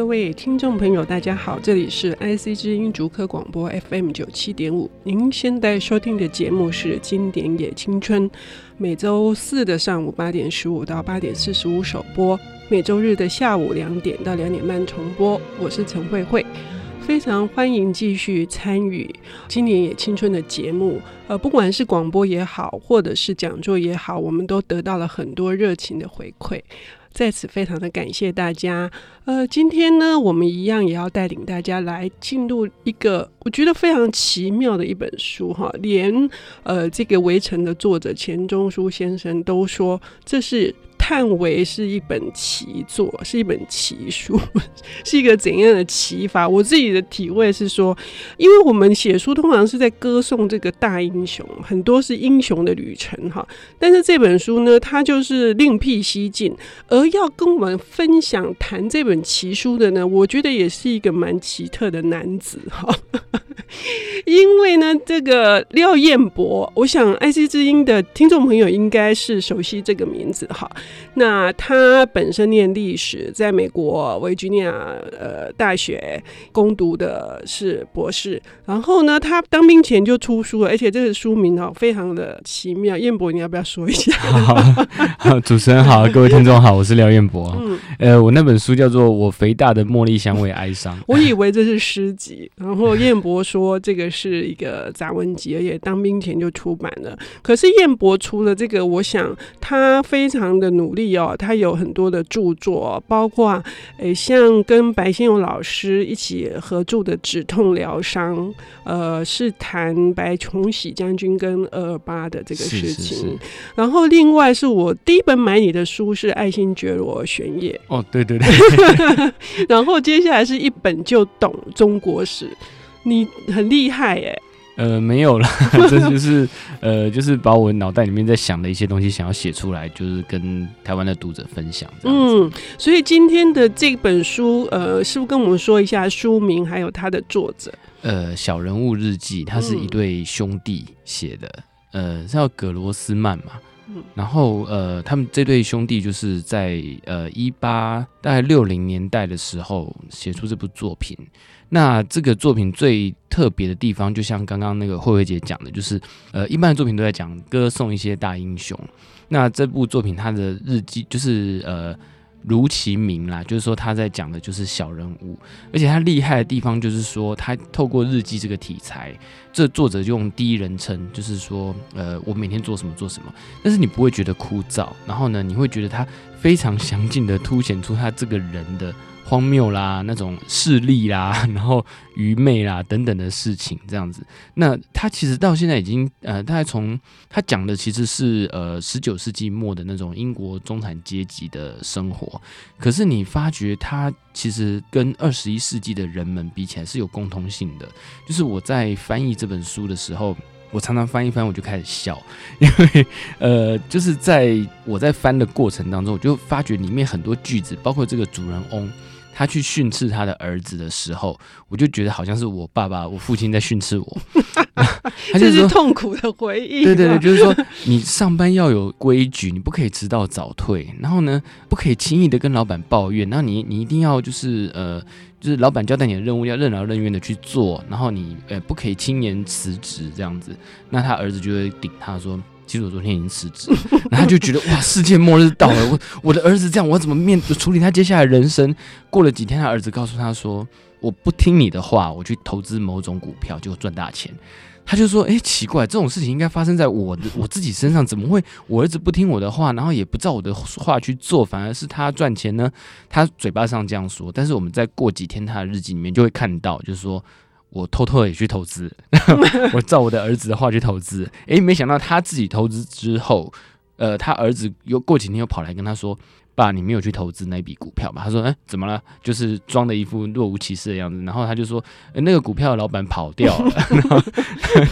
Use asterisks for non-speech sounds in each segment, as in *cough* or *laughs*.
各位听众朋友，大家好，这里是 IC 之音竹科广播 FM 九七点五。您现在收听的节目是《经典也青春》，每周四的上午八点十五到八点四十五首播，每周日的下午两点到两点半重播。我是陈慧慧，非常欢迎继续参与《经典也青春》的节目。呃，不管是广播也好，或者是讲座也好，我们都得到了很多热情的回馈。在此非常的感谢大家。呃，今天呢，我们一样也要带领大家来进入一个我觉得非常奇妙的一本书哈，连呃这个围城的作者钱钟书先生都说这是。看为是一本奇作，是一本奇书，*laughs* 是一个怎样的奇法？我自己的体会是说，因为我们写书通常是在歌颂这个大英雄，很多是英雄的旅程哈。但是这本书呢，它就是另辟蹊径，而要跟我们分享谈这本奇书的呢，我觉得也是一个蛮奇特的男子哈。*laughs* 因为呢，这个廖彦博，我想 IC 之音的听众朋友应该是熟悉这个名字哈。那他本身念历史，在美国维吉尼亚呃大学攻读的是博士。然后呢，他当兵前就出书了，而且这个书名哈非常的奇妙。彦博，你要不要说一下？好，好，主持人好，各位听众好，我是廖彦博。嗯，呃，我那本书叫做《我肥大的茉莉香味哀伤》。我以为这是诗集，然后彦伯说这个是一个杂文集，而且当兵前就出版了。可是燕博除了这个，我想他非常的努。力哦，他有很多的著作，包括诶、欸，像跟白先勇老师一起合著的《止痛疗伤》，呃，是谈白崇禧将军跟二二八的这个事情。是是是，然后另外是我第一本买你的书是《爱新觉罗玄烨》哦，对对对。*laughs* 然后接下来是一本就懂中国史，你很厉害耶。呃，没有了，*laughs* 这就是呃，就是把我脑袋里面在想的一些东西，想要写出来，就是跟台湾的读者分享。嗯，所以今天的这本书，呃，是不是跟我们说一下书名，还有它的作者？呃，小人物日记，它是一对兄弟写的，嗯、呃，叫葛罗斯曼嘛。然后呃，他们这对兄弟就是在呃一八大概六零年代的时候写出这部作品。那这个作品最特别的地方，就像刚刚那个慧慧姐讲的，就是呃，一般的作品都在讲歌颂一些大英雄。那这部作品它的日记就是呃，如其名啦，就是说他在讲的就是小人物，而且他厉害的地方就是说，他透过日记这个题材，这作者用第一人称，就是说呃，我每天做什么做什么，但是你不会觉得枯燥，然后呢，你会觉得他非常详尽的凸显出他这个人的。荒谬啦，那种势利啦，*laughs* 然后愚昧啦等等的事情，这样子。那他其实到现在已经呃，他从他讲的其实是呃十九世纪末的那种英国中产阶级的生活。可是你发觉他其实跟二十一世纪的人们比起来是有共通性的。就是我在翻译这本书的时候，我常常翻一翻我就开始笑，*laughs* 因为呃，就是在我在翻的过程当中，我就发觉里面很多句子，包括这个主人翁。他去训斥他的儿子的时候，我就觉得好像是我爸爸、我父亲在训斥我。*laughs* 他就是说痛苦的回忆。对对对，就是说你上班要有规矩，你不可以迟到早退，然后呢，不可以轻易的跟老板抱怨。然后你你一定要就是呃，就是老板交代你的任务要任劳任怨的去做，然后你呃不可以轻言辞职这样子。那他儿子就会顶他说。其实我昨天已经辞职，*laughs* 然后他就觉得哇，世界末日到了，我我的儿子这样，我怎么面处理他接下来人生？过了几天，他儿子告诉他说：“我不听你的话，我去投资某种股票，就赚大钱。”他就说：“哎，奇怪，这种事情应该发生在我的 *laughs* 我自己身上，怎么会我儿子不听我的话，然后也不照我的话去做，反而是他赚钱呢？”他嘴巴上这样说，但是我们在过几天他的日记里面就会看到，就是说。我偷偷的也去投资，*laughs* *laughs* 我照我的儿子的话去投资，诶，没想到他自己投资之后，呃，他儿子又过几天又跑来跟他说。爸，你没有去投资那笔股票吧？他说：“哎，怎么了？就是装的一副若无其事的样子。”然后他就说：“哎，那个股票的老板跑掉了。*laughs* ”然后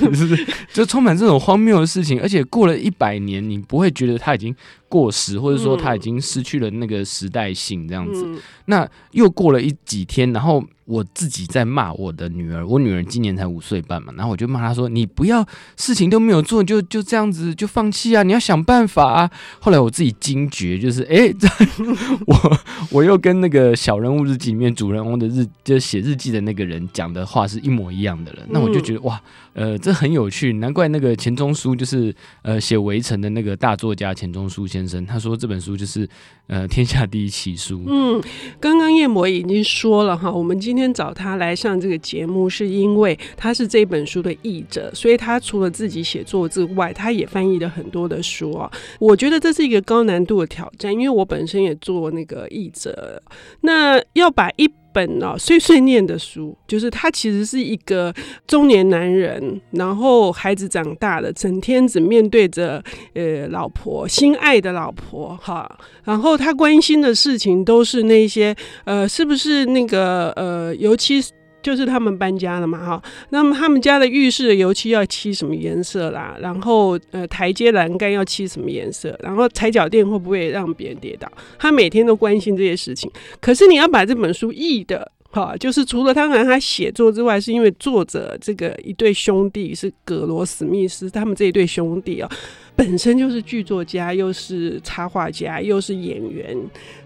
就是就充满这种荒谬的事情，而且过了一百年，你不会觉得他已经过时，或者说他已经失去了那个时代性这样子。那又过了一几天，然后我自己在骂我的女儿，我女儿今年才五岁半嘛，然后我就骂她说：“你不要事情都没有做，就就这样子就放弃啊！你要想办法啊！”后来我自己惊觉，就是哎。*laughs* 我我又跟那个小人物日记里面主人翁的日，就写日记的那个人讲的话是一模一样的了。那我就觉得哇，呃，这很有趣，难怪那个钱钟书就是呃写围城的那个大作家钱钟书先生，他说这本书就是呃天下第一奇书。嗯，刚刚叶魔已经说了哈，我们今天今天找他来上这个节目，是因为他是这本书的译者，所以他除了自己写作之外，他也翻译了很多的书啊。我觉得这是一个高难度的挑战，因为我本身也做那个译者，那要把一本哦碎碎念的书，就是他其实是一个中年男人，然后孩子长大了，整天只面对着呃老婆心爱的老婆哈，然后他关心的事情都是那些呃是不是那个呃尤其。就是他们搬家了嘛，哈，那么他们家的浴室的油漆要漆什么颜色啦？然后呃，台阶栏杆要漆什么颜色？然后踩脚垫会不会让别人跌倒？他每天都关心这些事情。可是你要把这本书译的。好，就是除了当然他写作之外，是因为作者这个一对兄弟是葛罗史密斯，他们这一对兄弟啊，本身就是剧作家，又是插画家，又是演员，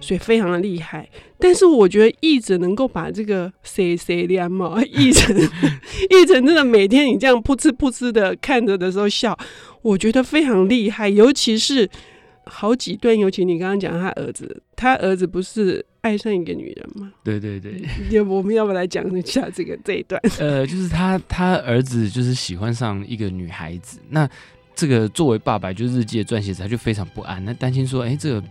所以非常的厉害。但是我觉得译者能够把这个 C C 两毛译成 *laughs* 译成真的每天你这样噗嗤噗嗤的看着的时候笑，我觉得非常厉害，尤其是。好几段，尤其你刚刚讲他儿子，他儿子不是爱上一个女人吗？对对对，要不我们要不来讲一下这个这一段？呃，就是他他儿子就是喜欢上一个女孩子，那这个作为爸爸就是日记的撰写者，他就非常不安，那担心说，哎，这个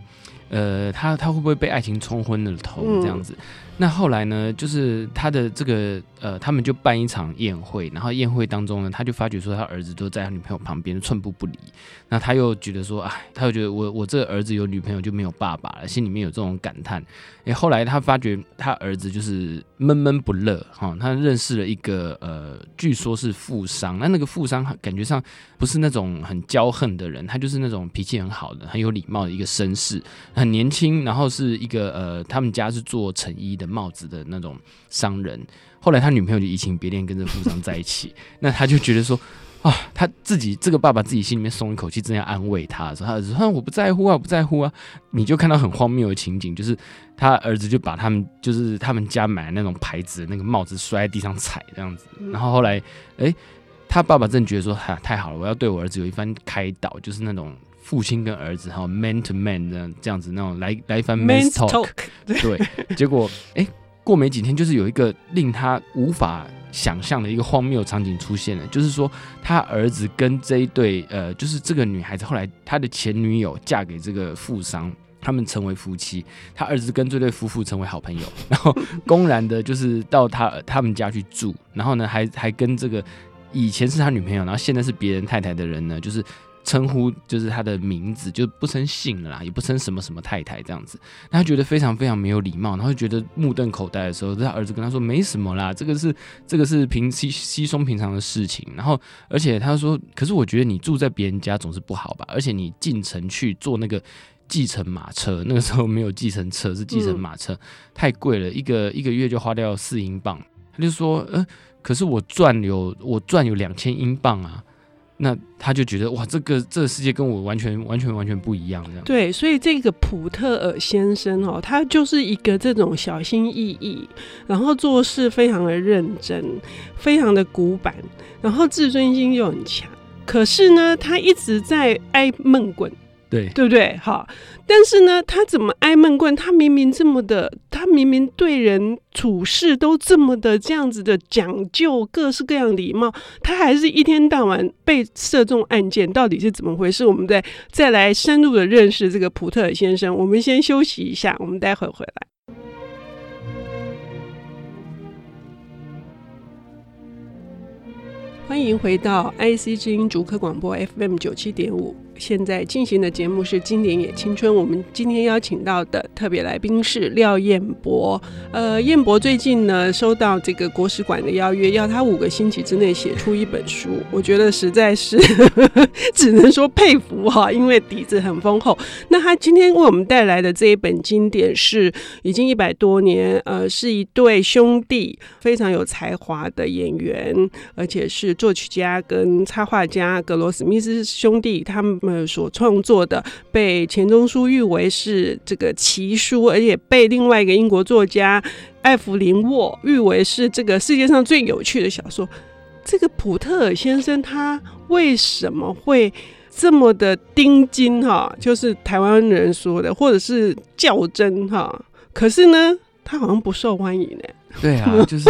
呃，他他会不会被爱情冲昏了头这样子？嗯那后来呢，就是他的这个呃，他们就办一场宴会，然后宴会当中呢，他就发觉说他儿子都在他女朋友旁边寸步不离。那他又觉得说，哎，他又觉得我我这个儿子有女朋友就没有爸爸了，心里面有这种感叹。哎，后来他发觉他儿子就是闷闷不乐哈，他认识了一个呃，据说是富商，那那个富商感觉上不是那种很骄横的人，他就是那种脾气很好的、很有礼貌的一个绅士，很年轻，然后是一个呃，他们家是做成衣的。帽子的那种商人，后来他女朋友就移情别恋，跟这富商在一起。*laughs* 那他就觉得说啊，他自己这个爸爸自己心里面松一口气，正要安慰他，说他儿子说我不在乎啊，我不在乎啊。你就看到很荒谬的情景，就是他儿子就把他们就是他们家买的那种牌子的那个帽子摔在地上踩这样子。然后后来，哎、欸，他爸爸正觉得说，哈，太好了，我要对我儿子有一番开导，就是那种。父亲跟儿子哈，man to man 这样这样子那种来来一番 man talk，, 对，结果哎、欸，过没几天，就是有一个令他无法想象的一个荒谬场景出现了，就是说他儿子跟这一对呃，就是这个女孩子后来他的前女友嫁给这个富商，他们成为夫妻，他儿子跟这对夫妇成为好朋友，*laughs* 然后公然的就是到他他们家去住，然后呢还还跟这个以前是他女朋友，然后现在是别人太太的人呢，就是。称呼就是他的名字，就不称姓了啦，也不称什么什么太太这样子。他觉得非常非常没有礼貌，然后觉得目瞪口呆的时候，他儿子跟他说：“没什么啦，这个是这个是平稀稀松平常的事情。”然后，而且他说：“可是我觉得你住在别人家总是不好吧？而且你进城去坐那个计程马车，那个时候没有计程车，是计程马车，太贵了，一个一个月就花掉四英镑。”他就说：“呃，可是我赚有我赚有两千英镑啊。”那他就觉得哇，这个这个世界跟我完全完全完全不一样，这样。对，所以这个普特尔先生哦，他就是一个这种小心翼翼，然后做事非常的认真，非常的古板，然后自尊心又很强。可是呢，他一直在挨闷棍。对，对不对？好，但是呢，他怎么挨闷棍？他明明这么的，他明明对人处事都这么的这样子的讲究，各式各样礼貌，他还是一天到晚被射中案件，到底是怎么回事？我们再再来深入的认识这个普特尔先生。我们先休息一下，我们待会回来。欢迎回到 IC 之音竹科广播 FM 九七点五。现在进行的节目是《经典也青春》，我们今天邀请到的特别来宾是廖彦博。呃，彦博最近呢收到这个国史馆的邀约，要他五个星期之内写出一本书。我觉得实在是呵 *laughs* 呵只能说佩服哈，因为底子很丰厚。那他今天为我们带来的这一本经典是已经一百多年，呃，是一对兄弟，非常有才华的演员，而且是作曲家跟插画家格罗史密斯兄弟他们。们所创作的，被钱钟书誉为是这个奇书，而且被另外一个英国作家艾弗林沃誉为是这个世界上最有趣的小说。这个普特尔先生他为什么会这么的钉金哈？就是台湾人说的，或者是较真哈？可是呢，他好像不受欢迎呢。对啊，*laughs* 就是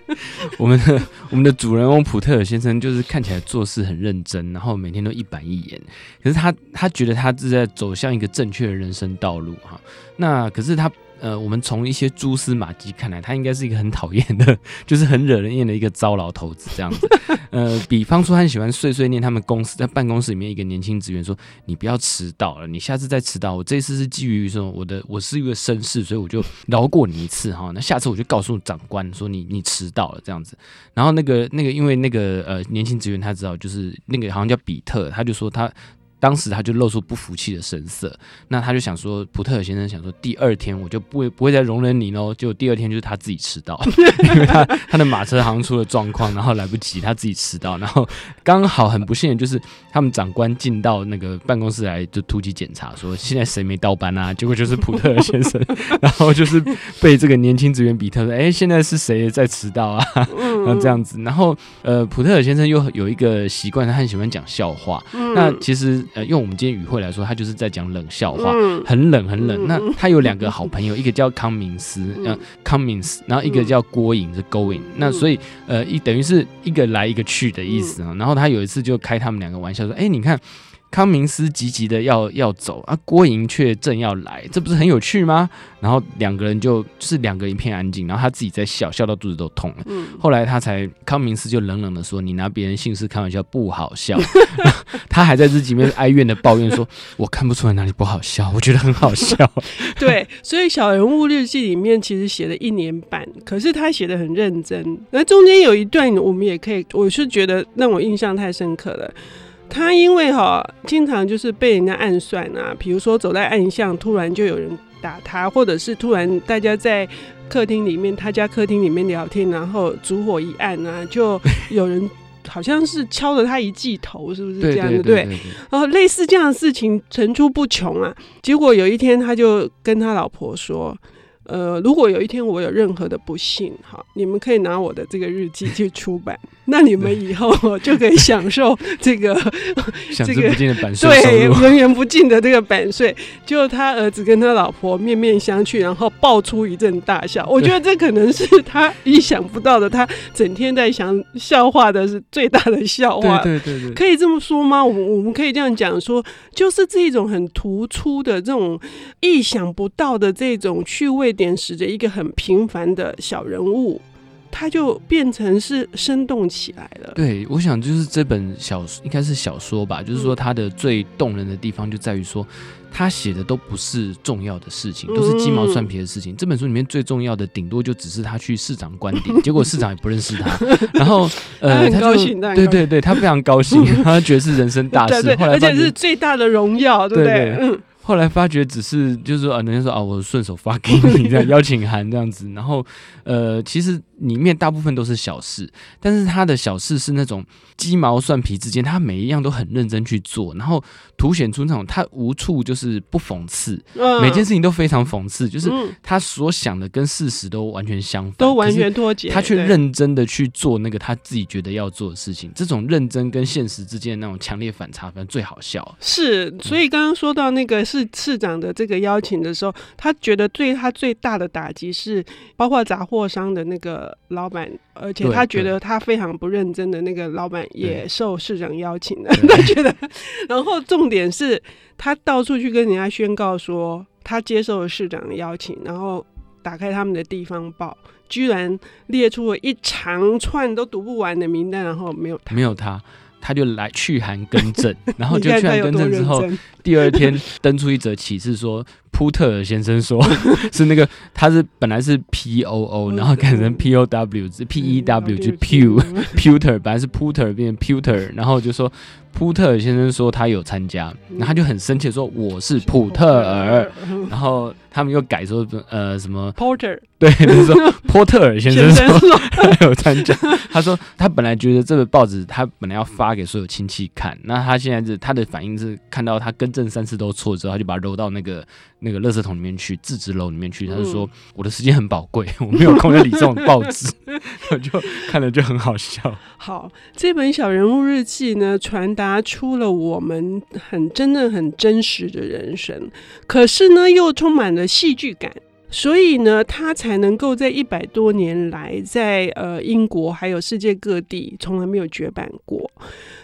*laughs* 我们的我们的主人翁普特尔先生，就是看起来做事很认真，然后每天都一板一眼。可是他他觉得他是在走向一个正确的人生道路哈。那可是他。呃，我们从一些蛛丝马迹看来，他应该是一个很讨厌的，*laughs* 就是很惹人厌的一个糟老头子这样子。*laughs* 呃，比方说，他喜欢碎碎念他们公司在办公室里面一个年轻职员说：“你不要迟到了，你下次再迟到，我这次是基于说我的我是一个绅士，所以我就饶过你一次哈。那下次我就告诉长官说你你迟到了这样子。然后那个那个因为那个呃年轻职员他知道就是那个好像叫比特，他就说他。当时他就露出不服气的神色，那他就想说，普特尔先生想说，第二天我就不会不会再容忍你喽。结果第二天就是他自己迟到，*laughs* 因为他他的马车好像出了状况，然后来不及，他自己迟到，然后刚好很不幸的就是他们长官进到那个办公室来就突击检查，说现在谁没到班啊？结果就是普特尔先生，*laughs* 然后就是被这个年轻职员比特说，哎、欸，现在是谁在迟到啊？然后这样子，然后呃，普特尔先生又有一个习惯，他很喜欢讲笑话，那其实。呃，用我们今天语汇来说，他就是在讲冷笑话，嗯、很冷很冷。嗯、那他有两个好朋友，嗯、一个叫康明斯，嗯，康明斯，然后一个叫郭颖，是 going。那所以，呃，一等于是一个来一个去的意思啊。嗯、然后他有一次就开他们两个玩笑说：“哎、欸，你看。”康明斯急急的要要走啊，郭莹却正要来，这不是很有趣吗？然后两个人就就是两个一片安静，然后他自己在笑，笑到肚子都痛了。嗯，后来他才康明斯就冷冷的说：“你拿别人姓氏开玩笑不好笑。*laughs* ”他还在日记里面哀怨的抱怨说：“我看不出来哪里不好笑，我觉得很好笑。*laughs* ”对，所以小人物日记里面其实写了一年半，可是他写的很认真。那中间有一段我们也可以，我是觉得让我印象太深刻了。他因为哈，经常就是被人家暗算啊，比如说走在暗巷，突然就有人打他，或者是突然大家在客厅里面，他家客厅里面聊天，然后烛火一暗啊，就有人好像是敲了他一记头，是不是这样的？对，然后类似这样的事情层出不穷啊。结果有一天，他就跟他老婆说。呃，如果有一天我有任何的不幸，哈，你们可以拿我的这个日记去出版，那你们以后就可以享受这个 *laughs* 这个对源源不尽的这个版税。就他儿子跟他老婆面面相觑，然后爆出一阵大笑。我觉得这可能是他意想不到的，他整天在想笑话的是最大的笑话。对对对对，可以这么说吗？我们我们可以这样讲说，就是这种很突出的这种意想不到的这种趣味。点使着一个很平凡的小人物，他就变成是生动起来了。对，我想就是这本小应该是小说吧，就是说他的最动人的地方就在于说，他写的都不是重要的事情，都是鸡毛蒜皮的事情。嗯、这本书里面最重要的，顶多就只是他去市长官邸，结果市长也不认识他，*laughs* 然后呃，他很高兴，对对对，他非常高兴，*laughs* 他觉得是人生大事，对对对，而且是最大的荣耀，对不对？对对对后来发觉只是就是说啊，人家说啊，我顺手发给你这样 *laughs* 邀请函这样子，然后呃，其实里面大部分都是小事，但是他的小事是那种鸡毛蒜皮之间，他每一样都很认真去做，然后凸显出那种他无处就是不讽刺，嗯、每件事情都非常讽刺，就是他所想的跟事实都完全相反，都完全脱节，他却认真的去做那个他自己觉得要做的事情，这种认真跟现实之间的那种强烈反差，反正最好笑。是，所以刚刚说到那个是。市市长的这个邀请的时候，他觉得对他最大的打击是，包括杂货商的那个老板，而且他觉得他非常不认真的那个老板也受市长邀请了。他觉得，然后重点是他到处去跟人家宣告说他接受了市长的邀请，然后打开他们的地方报，居然列出了一长串都读不完的名单，然后没有他，没有他。他就来去函更正，然后 *laughs* 就去函更正之后，第二天登出一则启事说，扑特尔先生说，*laughs* 是那个他是本来是 P O O，然后改成 P O W，是 P E W，就 Pew，Pewter，*laughs* 本来是 Puter 变成 Pewter，然后就说。普特尔先生说他有参加，然后他就很生气说我是普特尔，然后他们又改说呃什么 Porter，对，就是说波特尔先生说。他有参加，他说他本来觉得这个报纸他本来要发给所有亲戚看，那他现在是他的反应是看到他更正三次都错之后，他就把它揉到那个那个垃圾桶里面去，自制楼里面去，他就说我的时间很宝贵，我没有空要理这种报纸，*laughs* 我就看了就很好笑。好，这本小人物日记呢，传达。出了我们很真的很真实的人生，可是呢，又充满了戏剧感，所以呢，他才能够在一百多年来在，在呃英国还有世界各地从来没有绝版过。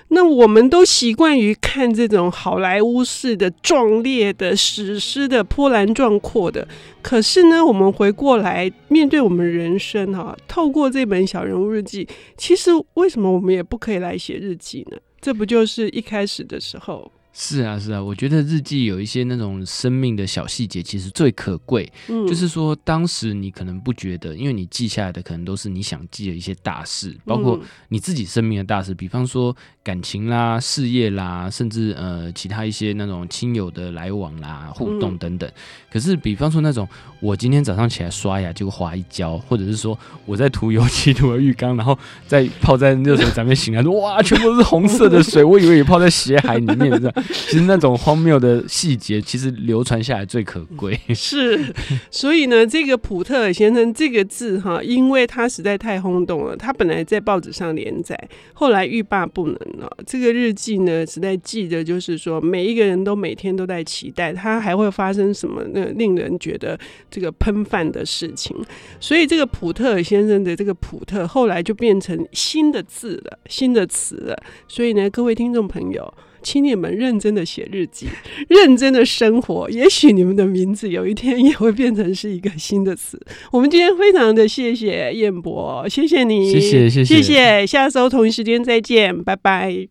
那我们都习惯于看这种好莱坞式的壮烈的史诗的波澜壮阔的，可是呢，我们回过来面对我们人生哈，透过这本小人物日记，其实为什么我们也不可以来写日记呢？这不就是一开始的时候？是啊，是啊，我觉得日记有一些那种生命的小细节，其实最可贵。嗯，就是说当时你可能不觉得，因为你记下来的可能都是你想记的一些大事，包括你自己生命的大事，比方说感情啦、事业啦，甚至呃其他一些那种亲友的来往啦、互动等等。可是，比方说那种我今天早上起来刷牙结果滑一跤，或者是说我在涂油漆涂了浴缸，然后再泡在热水咱们醒来说哇，全部都是红色的水，我以为也泡在血海里面，是吧？*laughs* 其实那种荒谬的细节，其实流传下来最可贵。*laughs* 是，所以呢，这个普特尔先生这个字哈，因为他实在太轰动了。他本来在报纸上连载，后来欲罢不能了。这个日记呢，实在记得就是说，每一个人都每天都在期待他还会发生什么那令人觉得这个喷饭的事情。所以这个普特尔先生的这个普特，后来就变成新的字了，新的词了。所以呢，各位听众朋友。请你们认真的写日记，*laughs* 认真的生活，也许你们的名字有一天也会变成是一个新的词。我们今天非常的谢谢彦博，谢谢你，谢谢谢谢，谢谢，下周同一时间再见，拜拜。